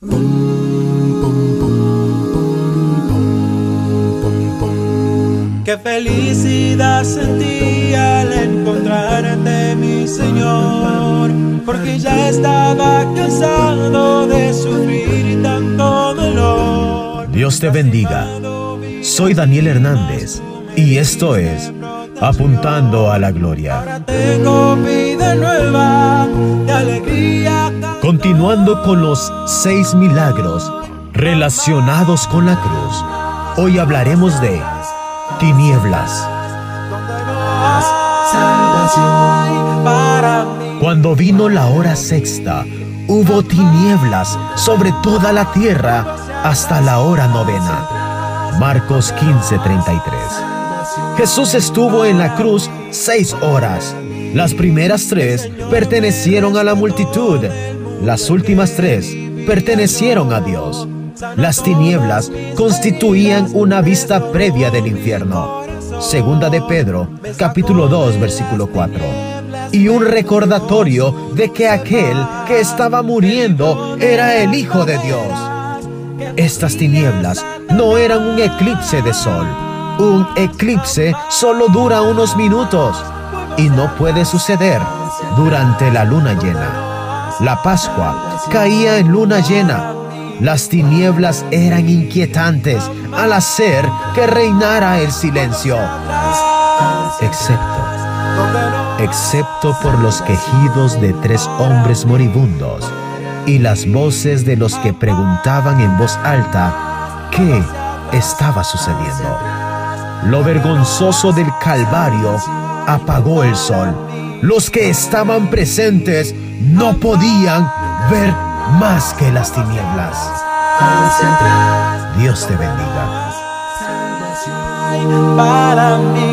Qué felicidad sentí al encontrarte, mi Señor, porque ya estaba cansado de sufrir tanto dolor. Dios te bendiga. Soy Daniel Hernández y esto es Apuntando a la Gloria. Ahora tengo vida nueva, de alegría. Continuando con los seis milagros relacionados con la cruz, hoy hablaremos de tinieblas. Cuando vino la hora sexta, hubo tinieblas sobre toda la tierra hasta la hora novena. Marcos 15:33. Jesús estuvo en la cruz seis horas. Las primeras tres pertenecieron a la multitud. Las últimas tres pertenecieron a Dios. Las tinieblas constituían una vista previa del infierno. Segunda de Pedro, capítulo 2, versículo 4. Y un recordatorio de que aquel que estaba muriendo era el Hijo de Dios. Estas tinieblas no eran un eclipse de sol. Un eclipse solo dura unos minutos y no puede suceder durante la luna llena. La Pascua caía en luna llena. Las tinieblas eran inquietantes al hacer que reinara el silencio, excepto, excepto por los quejidos de tres hombres moribundos y las voces de los que preguntaban en voz alta qué estaba sucediendo. Lo vergonzoso del Calvario apagó el sol. Los que estaban presentes no podían ver más que las tinieblas. Dios te bendiga. Para mí.